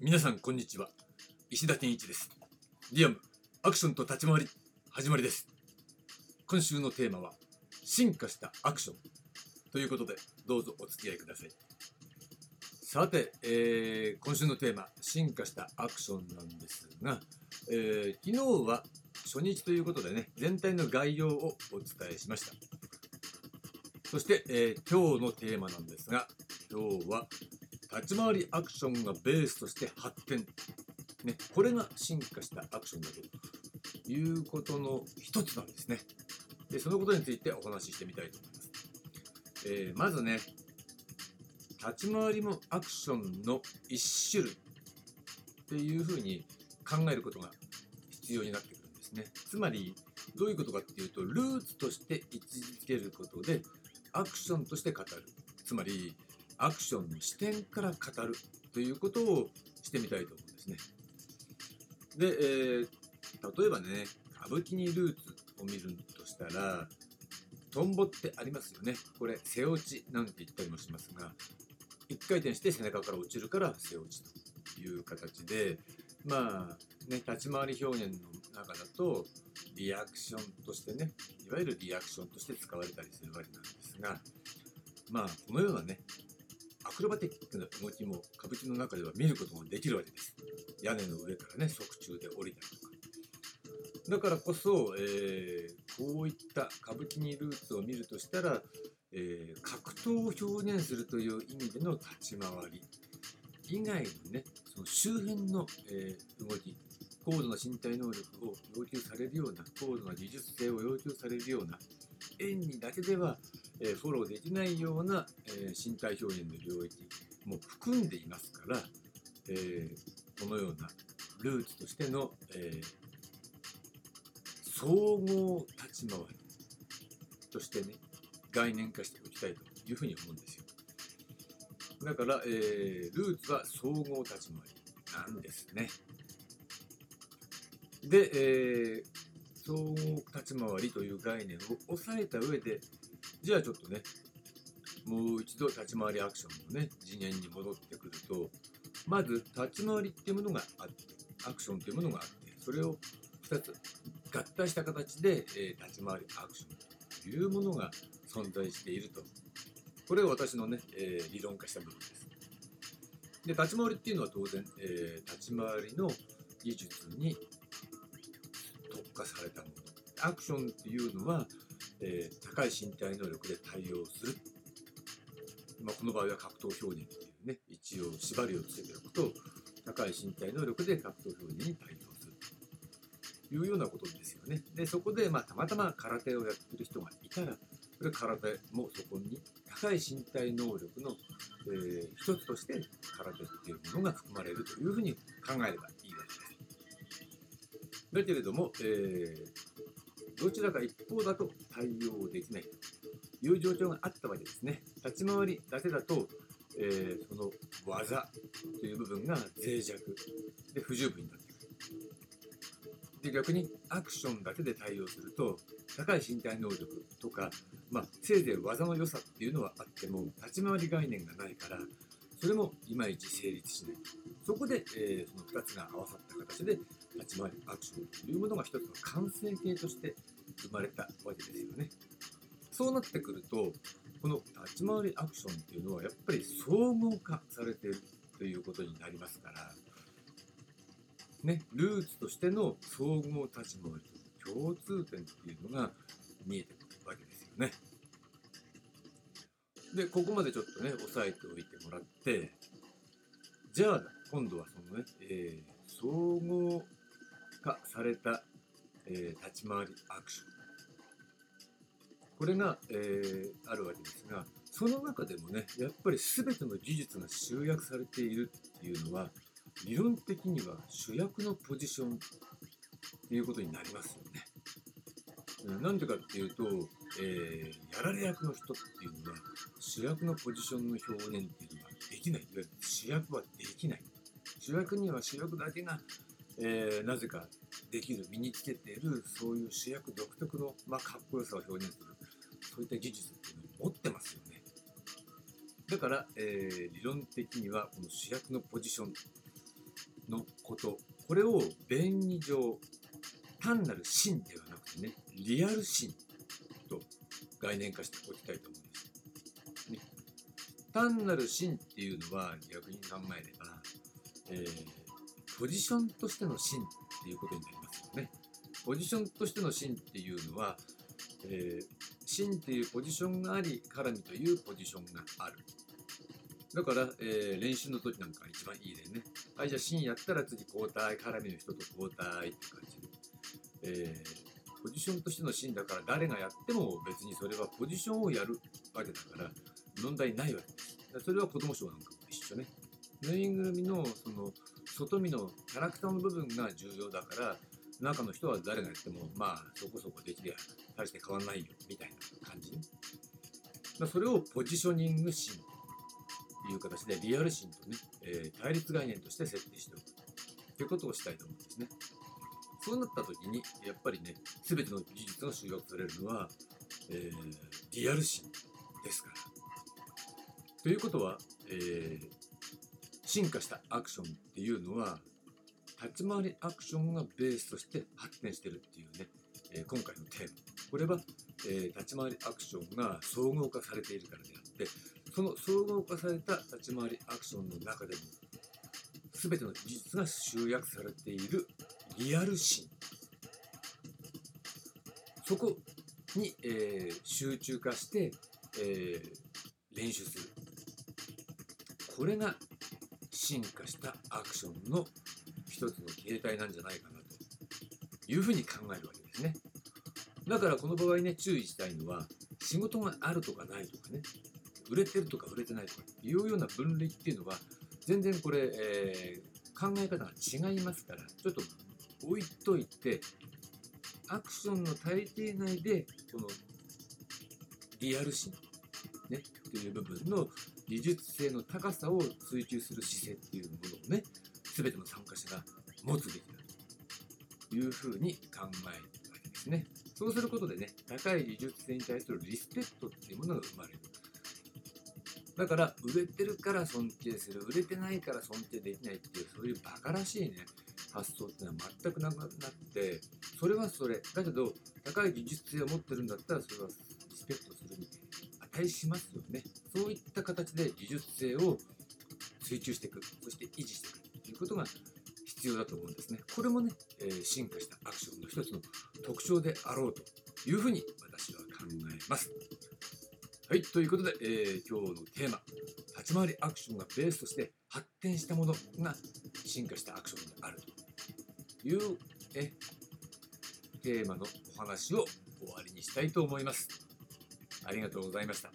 皆さんこんにちは。石田健一です。リアムアクションと立ち回り始まりです。今週のテーマは進化したアクション。ということでどうぞお付き合いください。さて、えー、今週のテーマ進化したアクションなんですが、えー、昨日は初日ということでね全体の概要をお伝えしました。そして、えー、今日のテーマなんですが今日は立ち回りアクションがベースとして発展、ね、これが進化したアクションだということの一つなんですね。でそのことについてお話ししてみたいと思います、えー、まずね立ち回りもアクションの一種類っていうふうに考えることが必要になってくるんですね。つまりどういうことかっていうとルーツとして位置づけることでアクションとして語る。つまりアクションの視点から語るということをしてみたいと思うんですね。で、えー、例えばね、歌舞伎にルーツを見るとしたら、トンボってありますよね。これ、背落ちなんて言ったりもしますが、一回転して背中から落ちるから背落ちという形で、まあ、ね、立ち回り表現の中だと、リアクションとしてね、いわゆるリアクションとして使われたりするわけなんですが、まあ、このようなね、クロバティックな動きも歌舞伎の中では見ることができるわけです。屋根の上からね、側中で降りたりとか。だからこそ、えー、こういった歌舞伎にルーツを見るとしたら、えー、格闘を表現するという意味での立ち回り以外のね、その周辺の、えー、動き、高度な身体能力を要求されるような、高度な技術性を要求されるような演技だけでは、えフォローできないような、え身体表現の領域も含んでいますから、えこのようなルーツとしての、え総合立ち回りとしてね概念化しておきたいというふうに思うんですよ。だから、えー、ルーツは総合立ち回りなんですね。で、えー、総合立ち回りという概念を押さえた上でじゃあちょっとね、もう一度立ち回りアクションのね、次元に戻ってくると、まず立ち回りっていうものがあって、アクションというものがあって、それを2つ合体した形で、えー、立ち回りアクションというものが存在していると。これが私のね、えー、理論化した部分です。で、立ち回りっていうのは当然、えー、立ち回りの技術に特化されたもの。アクションっていうのは、えー、高い身体能力で対応する、まあ、この場合は格闘表現っていうね一応縛りをつけておくと高い身体能力で格闘表現に対応する。というようなことですよね。でそこで、まあ、たまたま空手をやってる人がいたらそれ空手もそこに高い身体能力の、えー、一つとして空手っていうものが含まれるというふうに考えればいいわけです。だけれども、えーどちらか一方だと対応できないという状況があったわけですね。立ち回りだけだと、えー、その技という部分が脆弱で不十分になってくる。で逆にアクションだけで対応すると高い身体能力とか、まあ、せいぜい技の良さっていうのはあっても立ち回り概念がないからそれもいまいち成立しない。そこで、えー、その2つが合わさった形で立ち回りアクションというものが一つの完成形として生まれたわけですよね。そうなってくると、この立ち回りアクションっていうのはやっぱり総合化されているということになりますから、ね、ルーツとしての総合立ち回りと共通点っていうのが見えてくるわけですよね。で、ここまでちょっとね、押さえておいてもらって、じゃあ、今度はそのね、えー、総合化されたえー、立ち回りアクションこれが、えー、あるわけですがその中でもねやっぱり全ての技術が集約されているっていうのは理論的には主役のポジションっていうことになりますよね。なんでかっていうと、えー、やられ役の人っていうのは主役のポジションの表現っていうのはできない。いわゆる主役はできない。主役には主役だけがえー、なぜかできる身につけているそういう主役独特の、まあ、かっこよさを表現するそういった技術っていうのを持ってますよねだから、えー、理論的にはこの主役のポジションのことこれを便宜上単なる真ではなくてねリアル真と概念化しておきたいと思うんです。ね、単なる真っていうのは逆に考えれば、えー、ポジションとしての真っていうことになりますよね。ポジションとしての真っていうのは、えー、真っていうポジションがあり絡みというポジションがある。だから、えー、練習の時なんか一番いいでね。はい、じゃあ芯やったら次交代、絡みの人と交代って感じで。えー、ポジションとしての芯だから誰がやっても別にそれはポジションをやるわけだから問題ないわけです。それは子供賞なんかも一緒ね。ぬいぐるみのその外見のキャラクターの部分が重要だから中の人は誰がやってもまあそこそこできりゃ大して変わんないよみたいな感じね。それをポジショニング芯いう形でリアル心とね、えー、対立概念として設定しておくということをしたいと思うんですね。そうなった時にやっぱりね全ての技術が集約されるのは、えー、リアル心ですから。ということは、えー、進化したアクションっていうのは立ち回りアクションがベースとして発展してるっていうね、えー、今回のテーマ。これは、えー、立ち回りアクションが総合化されているからであってその総合化された立ち回りアクションの中でも全ての技術が集約されているリアルシーン。そこに、えー、集中化して、えー、練習する。これが進化したアクションの一つの形態なんじゃないかなというふうに考えるわけですね。だからこの場合ね注意したいのは仕事があるとかないとかね売れてるとか売れてないとかいうような分類っていうのは全然これ、えー、考え方が違いますからちょっと置いといてアクションの大抵内でこのリアル心、ね、っていう部分の技術性の高さを追求する姿勢っていうものをね全ての参加者が持つべきだというふうに考えるわけですね。そうすることでね高い技術性に対するリスペクトっていうものが生まれる。だから売れてるから尊敬する売れてないから尊敬できないっていうそういうバカらしいね発想っていうのは全くなくなってそれはそれだけど高い技術性を持ってるんだったらそれはリスペクトするに値しますよね。そういった形で技術性を追求していく。そして維持していくということが必要だと思うんですね。これもね、えー、進化したアクションの一つの特徴であろうというふうに私は考えます。はい、ということで、えー、今日のテーマ、立ち回りアクションがベースとして発展したものが進化したアクションであるというえテーマのお話を終わりにしたいと思います。ありがとうございました。